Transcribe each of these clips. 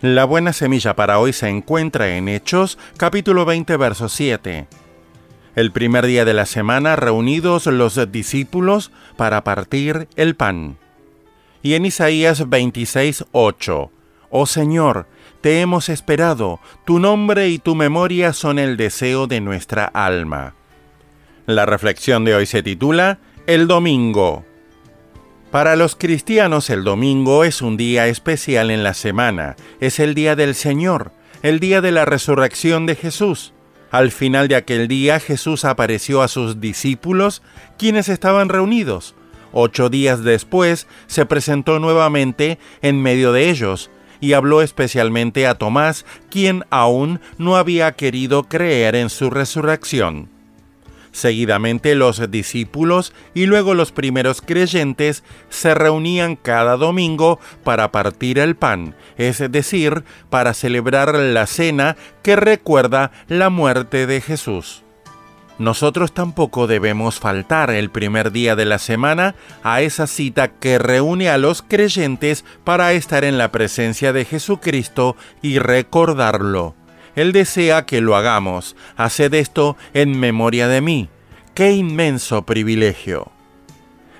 La buena semilla para hoy se encuentra en Hechos capítulo 20 verso 7. El primer día de la semana reunidos los discípulos para partir el pan. Y en Isaías 26, 8. Oh Señor, te hemos esperado, tu nombre y tu memoria son el deseo de nuestra alma. La reflexión de hoy se titula El Domingo. Para los cristianos el domingo es un día especial en la semana, es el día del Señor, el día de la resurrección de Jesús. Al final de aquel día Jesús apareció a sus discípulos, quienes estaban reunidos. Ocho días después se presentó nuevamente en medio de ellos, y habló especialmente a Tomás, quien aún no había querido creer en su resurrección. Seguidamente los discípulos y luego los primeros creyentes se reunían cada domingo para partir el pan, es decir, para celebrar la cena que recuerda la muerte de Jesús. Nosotros tampoco debemos faltar el primer día de la semana a esa cita que reúne a los creyentes para estar en la presencia de Jesucristo y recordarlo. Él desea que lo hagamos. Haced esto en memoria de mí. ¡Qué inmenso privilegio!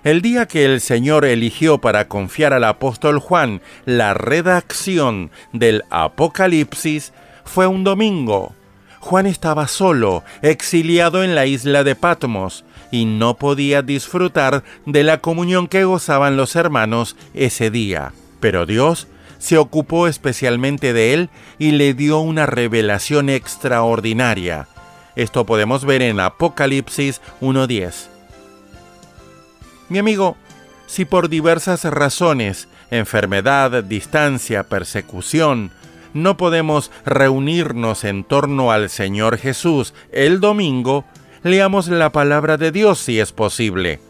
El día que el Señor eligió para confiar al apóstol Juan la redacción del Apocalipsis fue un domingo. Juan estaba solo, exiliado en la isla de Patmos, y no podía disfrutar de la comunión que gozaban los hermanos ese día. Pero Dios se ocupó especialmente de él y le dio una revelación extraordinaria. Esto podemos ver en Apocalipsis 1.10. Mi amigo, si por diversas razones, enfermedad, distancia, persecución, no podemos reunirnos en torno al Señor Jesús el domingo, leamos la palabra de Dios si es posible.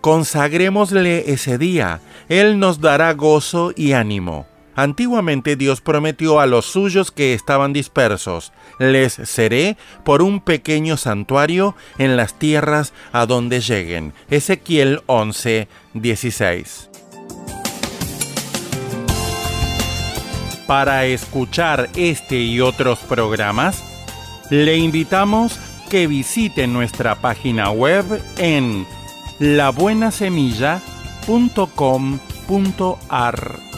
Consagrémosle ese día, Él nos dará gozo y ánimo. Antiguamente Dios prometió a los suyos que estaban dispersos, les seré por un pequeño santuario en las tierras a donde lleguen. Ezequiel 11, 16. Para escuchar este y otros programas, le invitamos que visite nuestra página web en labuenasemilla.com.ar.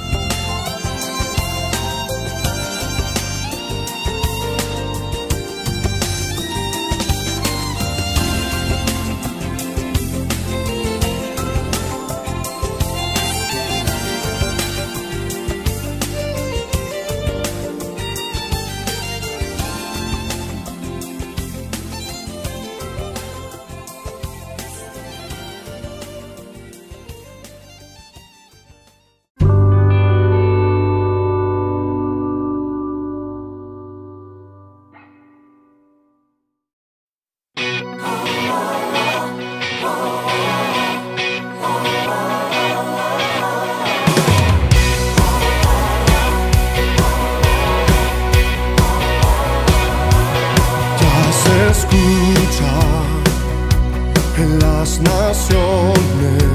las naciones.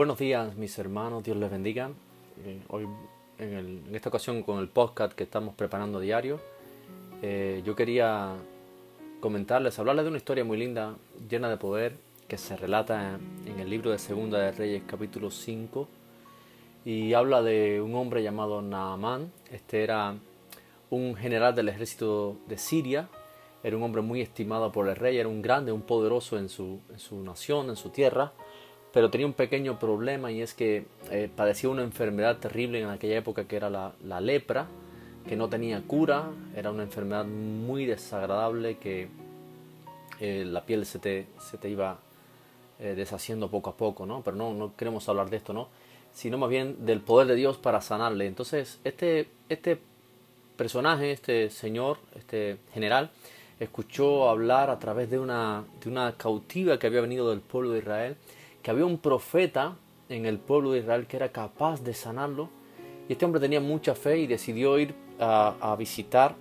Buenos días mis hermanos, Dios les bendiga. Eh, hoy en, esta ocasión con el podcast que estamos preparando a diario, eh, yo quería comentarles, hablarles de una historia muy linda, llena de poder, que se relata en, el libro de Segunda de Reyes capítulo 5 y habla de un hombre llamado Naamán. Este era un general del ejército de Siria, era un hombre muy estimado por el rey, era un grande, un poderoso en su, en su nación, en su tierra pero tenía un pequeño problema y es que eh, padecía una enfermedad terrible en aquella época que era la, lepra, que no tenía cura, era una enfermedad muy desagradable que eh, la piel se te, se te iba eh, deshaciendo poco a poco, ¿no? Pero no, no queremos hablar de esto, ¿no? Sino más bien del poder de Dios para sanarle. Entonces, este, este personaje, este señor, este general, escuchó hablar a través de una, de una cautiva que había venido del pueblo de Israel, que había un profeta en el pueblo de Israel que era capaz de sanarlo. Y este hombre tenía mucha fe y decidió ir a, visitar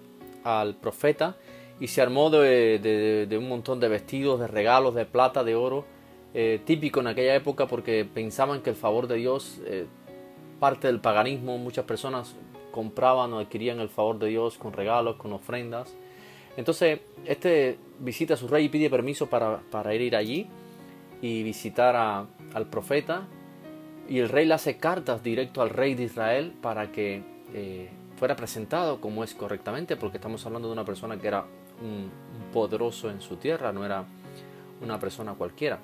al profeta y se armó de, un montón de vestidos, de regalos, de plata, de oro, eh, típico en aquella época porque pensaban que el favor de Dios, eh, parte del paganismo, muchas personas compraban o adquirían el favor de Dios con regalos, con ofrendas. Entonces, este visita a su rey y pide permiso para, para ir allí y visitar al profeta. Y el rey le hace cartas directo al rey de Israel para que eh, fuera presentado como es correctamente, porque estamos hablando de una persona que era un, poderoso en su tierra, no era una persona cualquiera.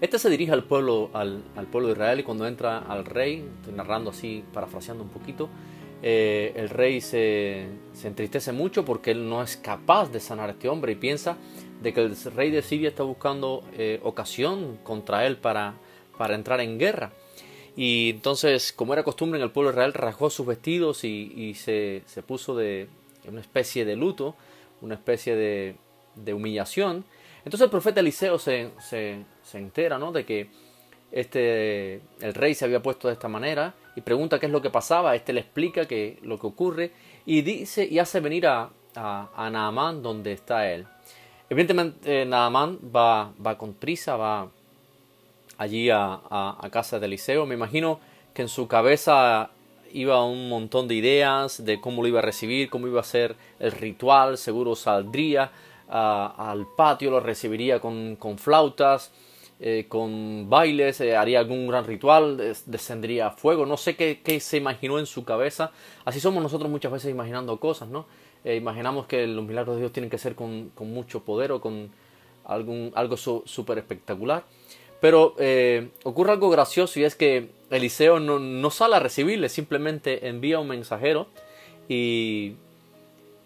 Este se dirige al pueblo, al, pueblo de Israel y cuando entra al rey, estoy narrando así, parafraseando un poquito, eh, el rey se, se, entristece mucho porque él no es capaz de sanar a este hombre y piensa de que el rey de Siria está buscando eh, ocasión contra él para, para entrar en guerra. Y entonces, como era costumbre en el pueblo Israel, rasgó sus vestidos y, se, puso de una especie de luto, una especie de, de humillación. Entonces el profeta Eliseo se, se, se, entera ¿no? de que este, el rey se había puesto de esta manera y pregunta qué es lo que pasaba. Este le explica que, lo que ocurre y dice y hace venir a, a, a Naamán donde está él. Evidentemente, eh, Nadamán va, va con prisa, va allí a, a, casa de Eliseo. Me imagino que en su cabeza iba un montón de ideas de cómo lo iba a recibir, cómo iba a ser el ritual. Seguro saldría al patio, lo recibiría con, con flautas, eh, con bailes, eh, haría algún gran ritual, descendería a fuego. No sé qué, qué se imaginó en su cabeza. Así somos nosotros muchas veces imaginando cosas, ¿no? Eh, imaginamos que los milagros de Dios tienen que ser con, mucho poder o con algún, algo súper espectacular. Pero eh, ocurre algo gracioso y es que Eliseo no, sale a recibirle, simplemente envía un mensajero y,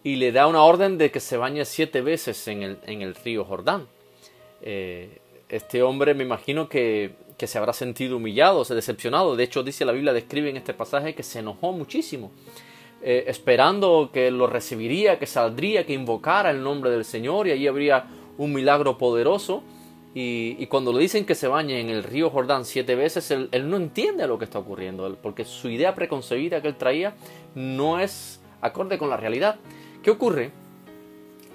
le da una orden de que se bañe siete veces en el, río Jordán. Eh, este hombre me imagino que, que, se habrá sentido humillado, se decepcionado. De hecho, dice la Biblia, describe en este pasaje que se enojó muchísimo. Eh, esperando que lo recibiría, que saldría, que invocara el nombre del Señor y allí habría un milagro poderoso. Y, cuando le dicen que se bañe en el río Jordán siete veces, él, no entiende lo que está ocurriendo, porque su idea preconcebida que él traía no es acorde con la realidad. ¿Qué ocurre?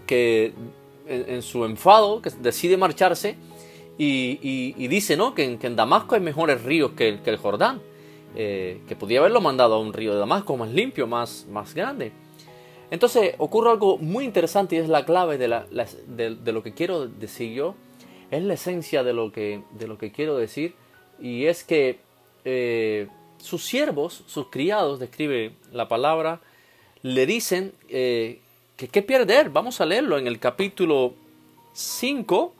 Que en, su enfado que decide marcharse y, dice ¿no? que, en, Damasco hay mejores ríos que que el Jordán. Eh, que podía haberlo mandado a un río de Damasco más limpio, más, más grande. Entonces ocurre algo muy interesante y es la clave de, lo que quiero decir yo, es la esencia de lo que, de lo que quiero decir y es que eh, sus siervos, sus criados, describe la palabra, le dicen eh, que qué perder. Vamos a leerlo en el capítulo 5,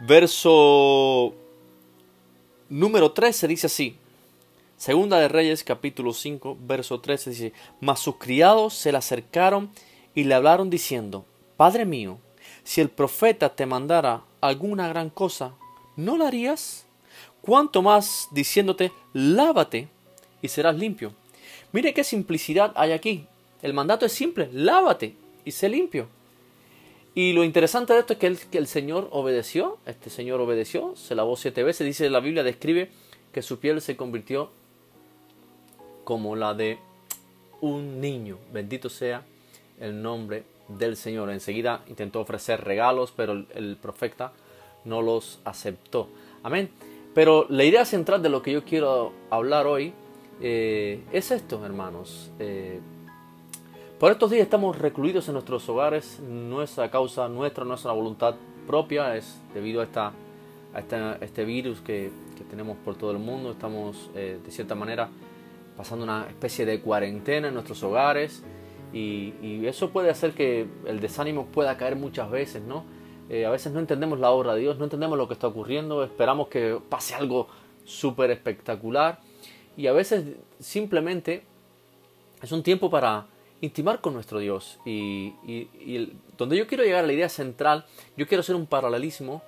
verso número 13 dice así. Segunda de Reyes capítulo 5 verso 13 dice, Mas sus criados se le acercaron y le hablaron diciendo, Padre mío, si el profeta te mandara alguna gran cosa, ¿no la harías? Cuanto más diciéndote, lávate y serás limpio. Mire qué simplicidad hay aquí. El mandato es simple, lávate y sé limpio. Y lo interesante de esto es que el, Señor obedeció, este Señor obedeció, se lavó siete veces, dice la Biblia, describe que su piel se convirtió como la de un niño. Bendito sea el nombre del Señor. Enseguida intentó ofrecer regalos, pero el, profeta no los aceptó. Amén. Pero la idea central de lo que yo quiero hablar hoy eh, es esto, hermanos. Eh, por estos días estamos recluidos en nuestros hogares, no es a causa nuestra, no es una voluntad propia, es debido a, esta, a este virus que, tenemos por todo el mundo. Estamos eh, de cierta manera pasando una especie de cuarentena en nuestros hogares y, y, eso puede hacer que el desánimo pueda caer muchas veces, ¿no? a veces no entendemos la obra de Dios, no entendemos lo que está ocurriendo, esperamos que pase algo súper espectacular y a veces simplemente es un tiempo para intimar con nuestro Dios. Y, donde yo quiero llegar a la idea central, yo quiero hacer un paralelismo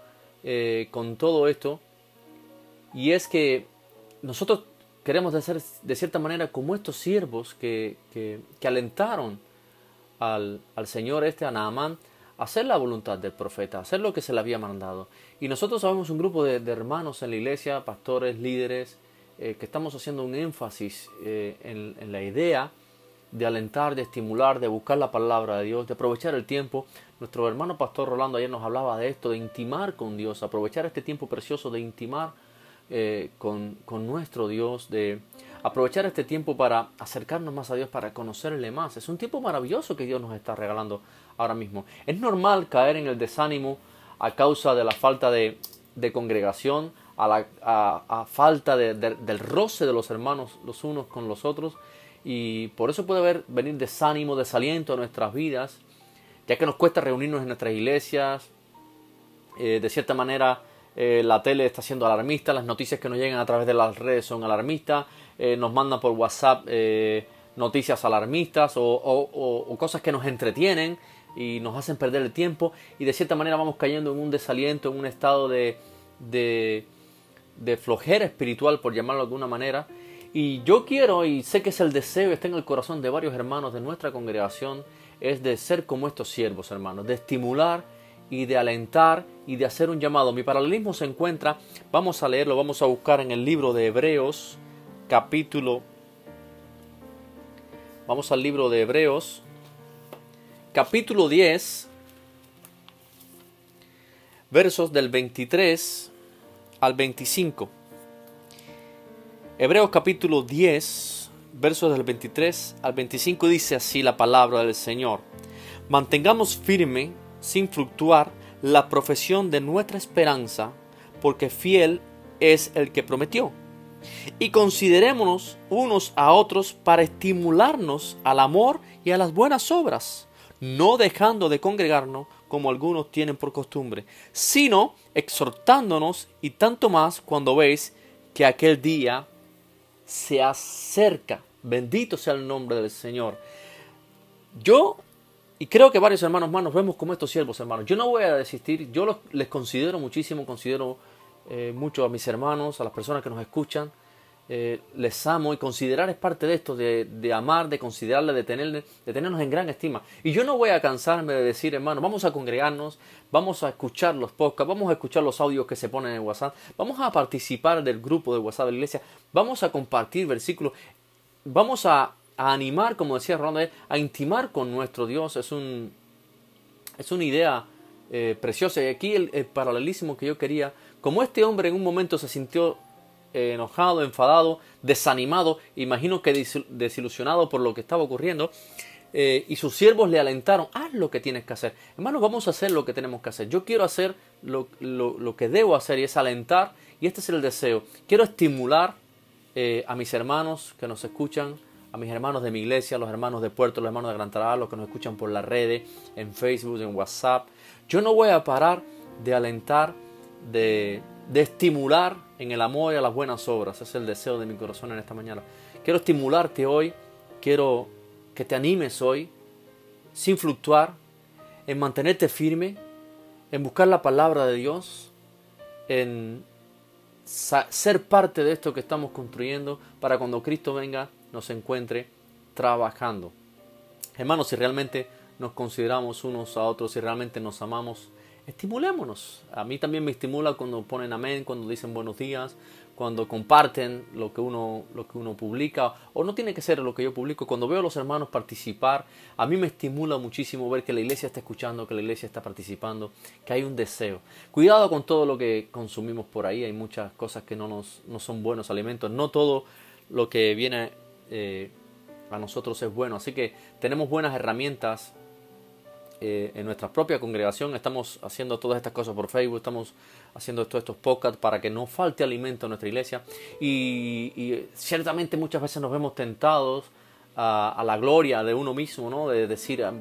eh, con todo esto. Y es que nosotros queremos ser de cierta manera como estos siervos que, que, alentaron al, al, Señor este, a Naamán, hacer la voluntad del profeta, hacer lo que se le había mandado. Y nosotros sabemos un grupo de hermanos en la iglesia, pastores, líderes, eh, que estamos haciendo un énfasis eh, en, la idea de alentar, de estimular, de buscar la palabra de Dios, de aprovechar el tiempo. Nuestro hermano pastor Rolando ayer nos hablaba de esto, de intimar con Dios, aprovechar este tiempo precioso de intimar eh, con, con, nuestro Dios, de aprovechar este tiempo para acercarnos más a Dios, para conocerle más. Es un tiempo maravilloso que Dios nos está regalando ahora mismo. Es normal caer en el desánimo a causa de la falta de, de congregación, a, la, a, falta del roce de los hermanos los unos con los otros y por eso puede haber, venir desánimo, desaliento a nuestras vidas, ya que nos cuesta reunirnos en nuestras iglesias, eh, de cierta manera eh, la tele está siendo alarmista, las noticias que nos llegan a través de las redes son alarmistas, eh, nos mandan por WhatsApp noticias alarmistas o, o, cosas que nos entretienen y nos hacen perder el tiempo y de cierta manera vamos cayendo en un desaliento, en un estado de, de de flojera espiritual, por llamarlo de alguna manera. Y yo quiero, y sé que es el deseo, está en el corazón de varios hermanos de nuestra congregación, es de ser como estos siervos, hermanos, de estimular y de alentar y de hacer un llamado. Mi paralelismo se encuentra, vamos a leerlo, vamos a buscar en el libro de Hebreos, capítulo, vamos al libro de Hebreos, capítulo 10, versos del 23 al 25. Hebreos capítulo 10, versos del 23 al 25 dice así la palabra del Señor. Mantengamos firme, sin fluctuar, la profesión de nuestra esperanza, porque fiel es el que prometió. Y considerémonos unos a otros para estimularnos al amor y a las buenas obras, no dejando de congregarnos como algunos tienen por costumbre, sino exhortándonos y tanto más cuando veis que aquel día se acerca. Bendito sea el nombre del Señor. Yo, y creo que varios hermanos más nos vemos como estos siervos, hermanos. Yo no voy a desistir, yo les considero muchísimo, considero eh, mucho a mis hermanos, a las personas que nos escuchan. Eh, les amo y considerar es parte de esto, de, amar, de considerarle, de, tener, de tenernos en gran estima. Y yo no voy a cansarme de decir, hermano, vamos a congregarnos, vamos a escuchar los podcasts, vamos a escuchar los audios que se ponen en WhatsApp, vamos a participar del grupo de WhatsApp de la iglesia, vamos a compartir versículos, vamos a, animar, como decía Ronda, a intimar con nuestro Dios. Es, un, es una idea eh, preciosa. Y aquí el paralelismo que yo quería, como este hombre en un momento se sintió enojado, enfadado, desanimado, imagino que desilusionado por lo que estaba ocurriendo. Eh, y sus siervos le alentaron, haz lo que tienes que hacer. Hermanos, vamos a hacer lo que tenemos que hacer. Yo quiero hacer lo, que debo hacer y es alentar, y este es el deseo. Quiero estimular eh, a mis hermanos que nos escuchan, a mis hermanos de mi iglesia, los hermanos de Puerto, los hermanos de Gran Tarajal, los que nos escuchan por las redes, en Facebook, en WhatsApp. Yo no voy a parar de alentar, de, de estimular en el amor y a las buenas obras. Ese es el deseo de mi corazón en esta mañana. Quiero estimularte hoy, quiero que te animes hoy, sin fluctuar, en mantenerte firme, en buscar la palabra de Dios, en ser parte de esto que estamos construyendo para cuando Cristo venga nos encuentre trabajando. Hermanos, si realmente nos consideramos unos a otros, si realmente nos amamos, estimulémonos. A mí también me estimula cuando ponen amén, cuando dicen buenos días, cuando comparten lo que uno lo que uno publica o no tiene que ser lo que yo publico. Cuando veo a los hermanos participar a mí me estimula muchísimo ver que la iglesia está escuchando que la iglesia está participando que hay un deseo. Cuidado con todo lo que consumimos por ahí. Hay muchas cosas que no nos no son buenos alimentos. No todo lo que viene eh, a nosotros es bueno. Así que tenemos buenas herramientas eh, en nuestra propia congregación estamos haciendo todas estas cosas por Facebook, estamos haciendo todos estos podcasts para que no falte alimento en nuestra iglesia y, ciertamente muchas veces nos vemos tentados a, la gloria de uno mismo, ¿no? de decir ah,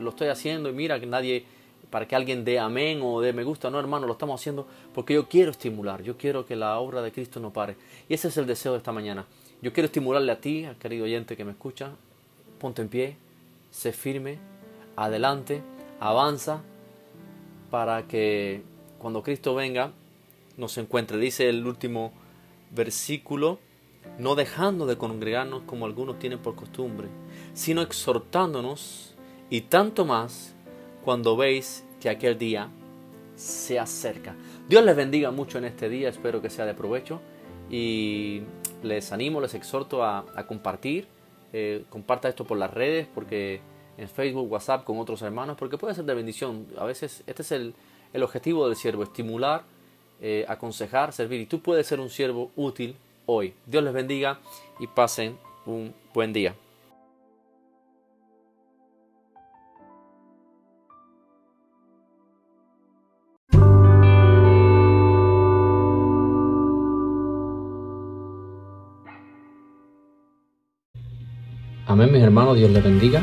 lo estoy haciendo y mira que nadie, para que alguien dé amén o dé me gusta, no hermano, lo estamos haciendo porque yo quiero estimular, yo quiero que la obra de Cristo no pare y ese es el deseo de esta mañana. Yo quiero estimularle a ti, querido oyente que me escucha, ponte en pie, sé firme, adelante, avanza para que cuando Cristo venga nos encuentre. Dice el último versículo, no dejando de congregarnos como algunos tienen por costumbre, sino exhortándonos y tanto más cuando veis que aquel día se acerca. Dios les bendiga mucho en este día, espero que sea de provecho y les animo, les exhorto a, compartir, eh, comparta esto por las redes porque en Facebook, WhatsApp con otros hermanos, porque puede ser de bendición. A veces este es el, objetivo del siervo, estimular, eh, aconsejar, servir. Y tú puedes ser un siervo útil hoy. Dios les bendiga y pasen un buen día. Amén, mis hermanos, Dios les bendiga.